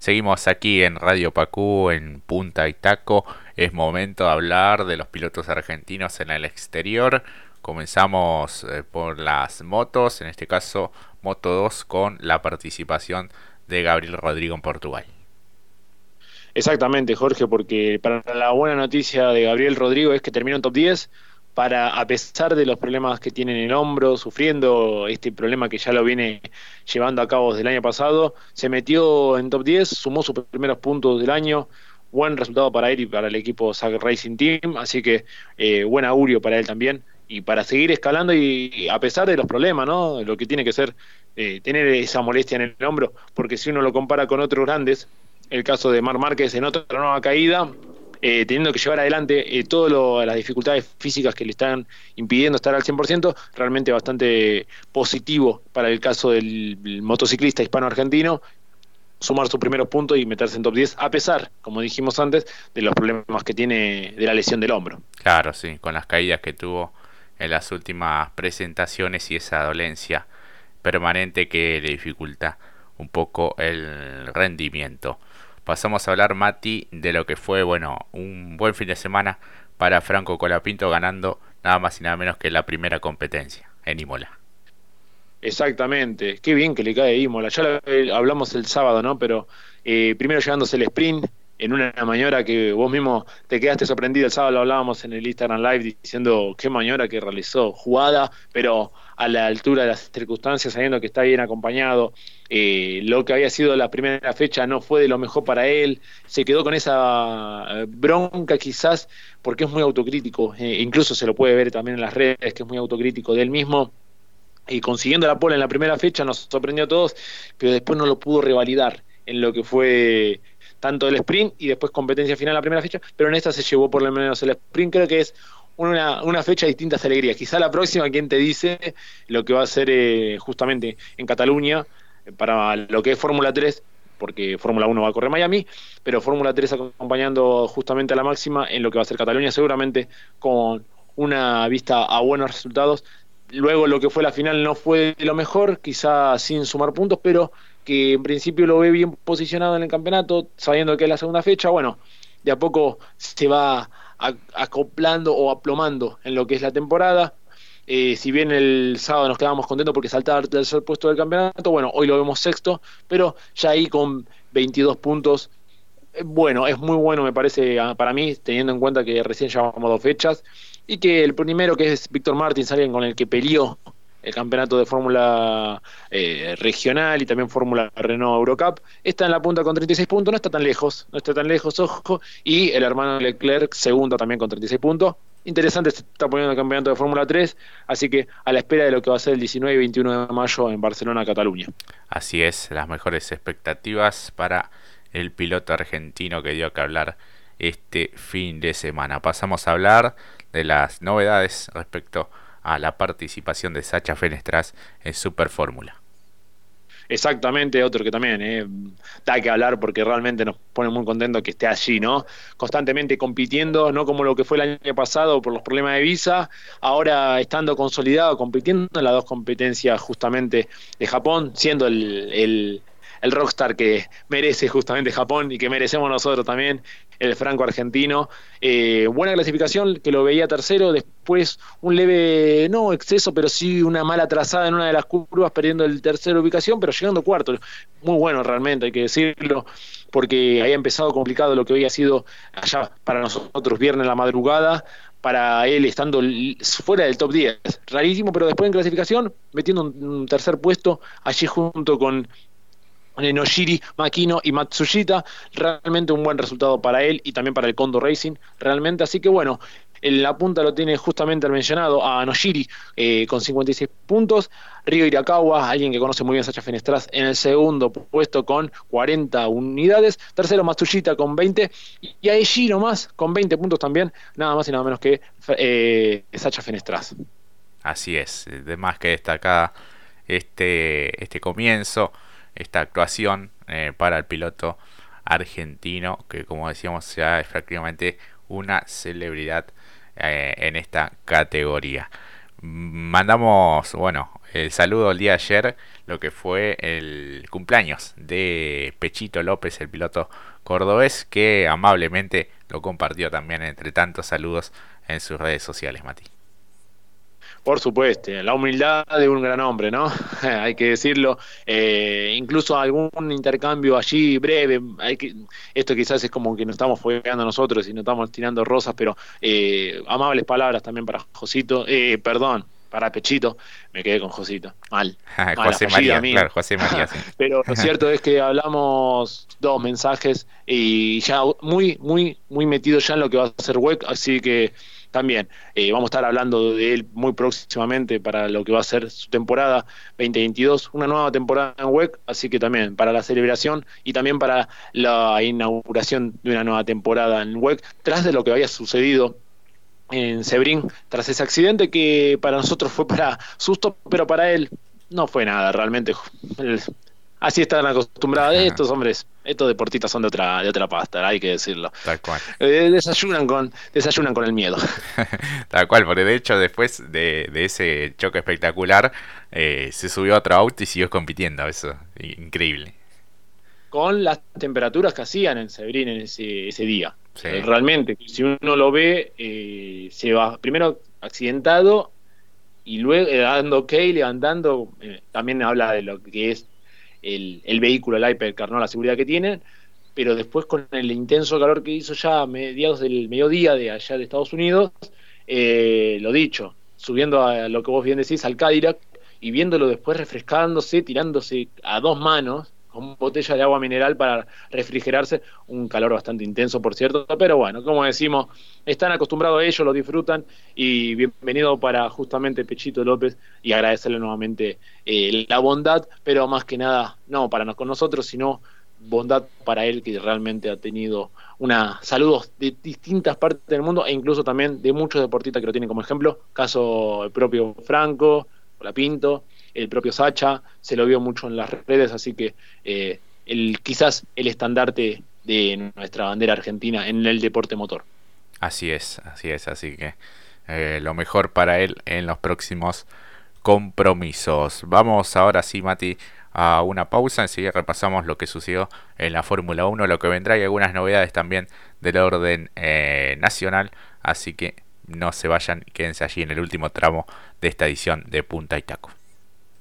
Seguimos aquí en Radio Pacú, en Punta y Taco. Es momento de hablar de los pilotos argentinos en el exterior. Comenzamos eh, por las motos, en este caso Moto 2, con la participación de Gabriel Rodrigo en Portugal. Exactamente, Jorge, porque para la buena noticia de Gabriel Rodrigo es que terminó en top 10 para, a pesar de los problemas que tiene en el hombro, sufriendo este problema que ya lo viene llevando a cabo desde el año pasado, se metió en top 10, sumó sus primeros puntos del año, buen resultado para él y para el equipo SAG Racing Team, así que eh, buen augurio para él también y para seguir escalando y, a pesar de los problemas, ¿no? Lo que tiene que ser eh, tener esa molestia en el hombro, porque si uno lo compara con otros grandes, el caso de Mar Márquez en otra nueva caída, eh, teniendo que llevar adelante eh, todas las dificultades físicas que le están impidiendo estar al 100%, realmente bastante positivo para el caso del motociclista hispano-argentino sumar sus primeros puntos y meterse en top 10, a pesar, como dijimos antes, de los problemas que tiene de la lesión del hombro. Claro, sí, con las caídas que tuvo en las últimas presentaciones y esa dolencia permanente que le dificulta un poco el rendimiento pasamos a hablar, Mati, de lo que fue, bueno, un buen fin de semana para Franco Colapinto ganando nada más y nada menos que la primera competencia en Imola. Exactamente, qué bien que le cae Imola. Ya lo hablamos el sábado, ¿no? Pero eh, primero llevándose el sprint en una maniobra que vos mismo te quedaste sorprendido. El sábado lo hablábamos en el Instagram Live diciendo qué maniobra que realizó, jugada, pero a la altura de las circunstancias, sabiendo que está bien acompañado. Eh, lo que había sido la primera fecha no fue de lo mejor para él, se quedó con esa eh, bronca quizás porque es muy autocrítico, eh, incluso se lo puede ver también en las redes que es muy autocrítico de él mismo. Y consiguiendo la pole en la primera fecha nos sorprendió a todos, pero después no lo pudo revalidar en lo que fue tanto el sprint y después competencia final la primera fecha, pero en esta se llevó por lo menos el sprint, creo que es una, una fecha de distintas alegrías. Quizá la próxima, quien te dice lo que va a ser eh, justamente en Cataluña para lo que es Fórmula 3, porque Fórmula 1 va a correr Miami, pero Fórmula 3 acompañando justamente a la máxima en lo que va a ser Cataluña, seguramente con una vista a buenos resultados. Luego lo que fue la final no fue lo mejor, quizá sin sumar puntos, pero que en principio lo ve bien posicionado en el campeonato, sabiendo que es la segunda fecha, bueno, de a poco se va acoplando o aplomando en lo que es la temporada. Eh, si bien el sábado nos quedábamos contentos porque saltaba al tercer puesto del campeonato, bueno, hoy lo vemos sexto, pero ya ahí con 22 puntos, eh, bueno, es muy bueno me parece para mí, teniendo en cuenta que recién llevamos dos fechas, y que el primero que es Víctor Martins, alguien con el que peleó el campeonato de Fórmula eh, regional y también Fórmula Renault Eurocup. Está en la punta con 36 puntos, no está tan lejos, no está tan lejos, ojo. Y el hermano Leclerc, segundo también con 36 puntos. Interesante, se está poniendo el campeonato de Fórmula 3, así que a la espera de lo que va a ser el 19 y 21 de mayo en Barcelona, Cataluña. Así es, las mejores expectativas para el piloto argentino que dio que hablar este fin de semana. Pasamos a hablar de las novedades respecto a la participación de Sacha Fenestras en Super Fórmula. Exactamente, otro que también eh, da que hablar porque realmente nos pone muy contentos que esté allí, ¿no? Constantemente compitiendo, no como lo que fue el año pasado por los problemas de visa, ahora estando consolidado, compitiendo en las dos competencias justamente de Japón, siendo el, el rockstar que merece justamente Japón y que merecemos nosotros también, el franco argentino. Eh, buena clasificación, que lo veía tercero, después un leve, no exceso, pero sí una mala trazada en una de las curvas, perdiendo el tercero ubicación, pero llegando cuarto. Muy bueno realmente, hay que decirlo, porque había empezado complicado lo que había sido allá para nosotros viernes la madrugada, para él estando fuera del top 10. Rarísimo, pero después en clasificación, metiendo un tercer puesto allí junto con Noshiri, Makino y Matsushita. Realmente un buen resultado para él y también para el Kondo Racing. Realmente, así que bueno, en la punta lo tiene justamente el mencionado a Noshiri eh, con 56 puntos. Río Irakawa, alguien que conoce muy bien Sacha Fenestras, en el segundo puesto con 40 unidades. Tercero Matsushita con 20. Y Aishi nomás con 20 puntos también. Nada más y nada menos que eh, Sacha Fenestras. Así es, de más que destacar este, este comienzo esta actuación eh, para el piloto argentino que como decíamos ya es prácticamente una celebridad eh, en esta categoría. mandamos, bueno, el saludo el día de ayer, lo que fue el cumpleaños de Pechito López, el piloto cordobés, que amablemente lo compartió también entre tantos saludos en sus redes sociales, Mati. Por supuesto, la humildad de un gran hombre, ¿no? hay que decirlo. Eh, incluso algún intercambio allí breve, hay que, esto quizás es como que nos estamos fogueando nosotros y nos estamos tirando rosas, pero eh, amables palabras también para Josito, eh, perdón, para Pechito, me quedé con Josito, mal. José María, claro, José María. Pero lo cierto es que hablamos dos mensajes y ya muy, muy, muy metido ya en lo que va a ser WEC, así que también. Eh, vamos a estar hablando de él muy próximamente para lo que va a ser su temporada 2022, una nueva temporada en WEC, así que también para la celebración y también para la inauguración de una nueva temporada en WEC, tras de lo que había sucedido en Sebring, tras ese accidente que para nosotros fue para susto, pero para él no fue nada, realmente así están acostumbrados estos hombres. Estos deportistas son de otra, de otra pasta, hay que decirlo. Tal cual. Eh, desayunan, con, desayunan con el miedo. Tal cual, porque de hecho después de, ese choque espectacular eh, se subió a otro auto y siguió compitiendo. Eso, increíble. Con las temperaturas que hacían en Sebrín en ese, ese día. Eh, realmente, si uno lo ve, se va primero accidentado y luego dando ok, levantando, también habla de lo que es el, vehículo, el Hypercar, ¿no? la seguridad que tienen, pero después con el intenso calor que hizo ya a mediados del mediodía de allá de Estados Unidos, eh, lo dicho, subiendo a lo que vos bien decís, al Cadillac, y viéndolo después refrescándose, tirándose a dos manos, con botella de agua mineral para refrigerarse, un calor bastante intenso, por cierto, pero bueno, como decimos, están acostumbrados a ello, lo disfrutan y bienvenido para justamente Pechito López y agradecerle nuevamente eh, la bondad, pero más que nada, no para con nosotros, sino bondad para él que realmente ha tenido una saludos de distintas partes del mundo e incluso también de muchos deportistas que lo tienen como ejemplo, caso el propio Franco, la Pinto, el propio Sacha, se lo vio mucho en las redes, así que eh, el, quizás el estandarte de nuestra bandera argentina en el deporte motor. Así es, así es, así que eh, lo mejor para él en los próximos compromisos. Vamos ahora sí, Mati, a una pausa. Enseguida repasamos lo que sucedió en la Fórmula 1, lo que vendrá y algunas novedades también del orden eh, nacional. Así que no se vayan, quédense allí en el último tramo de esta edición de Punta y Taco.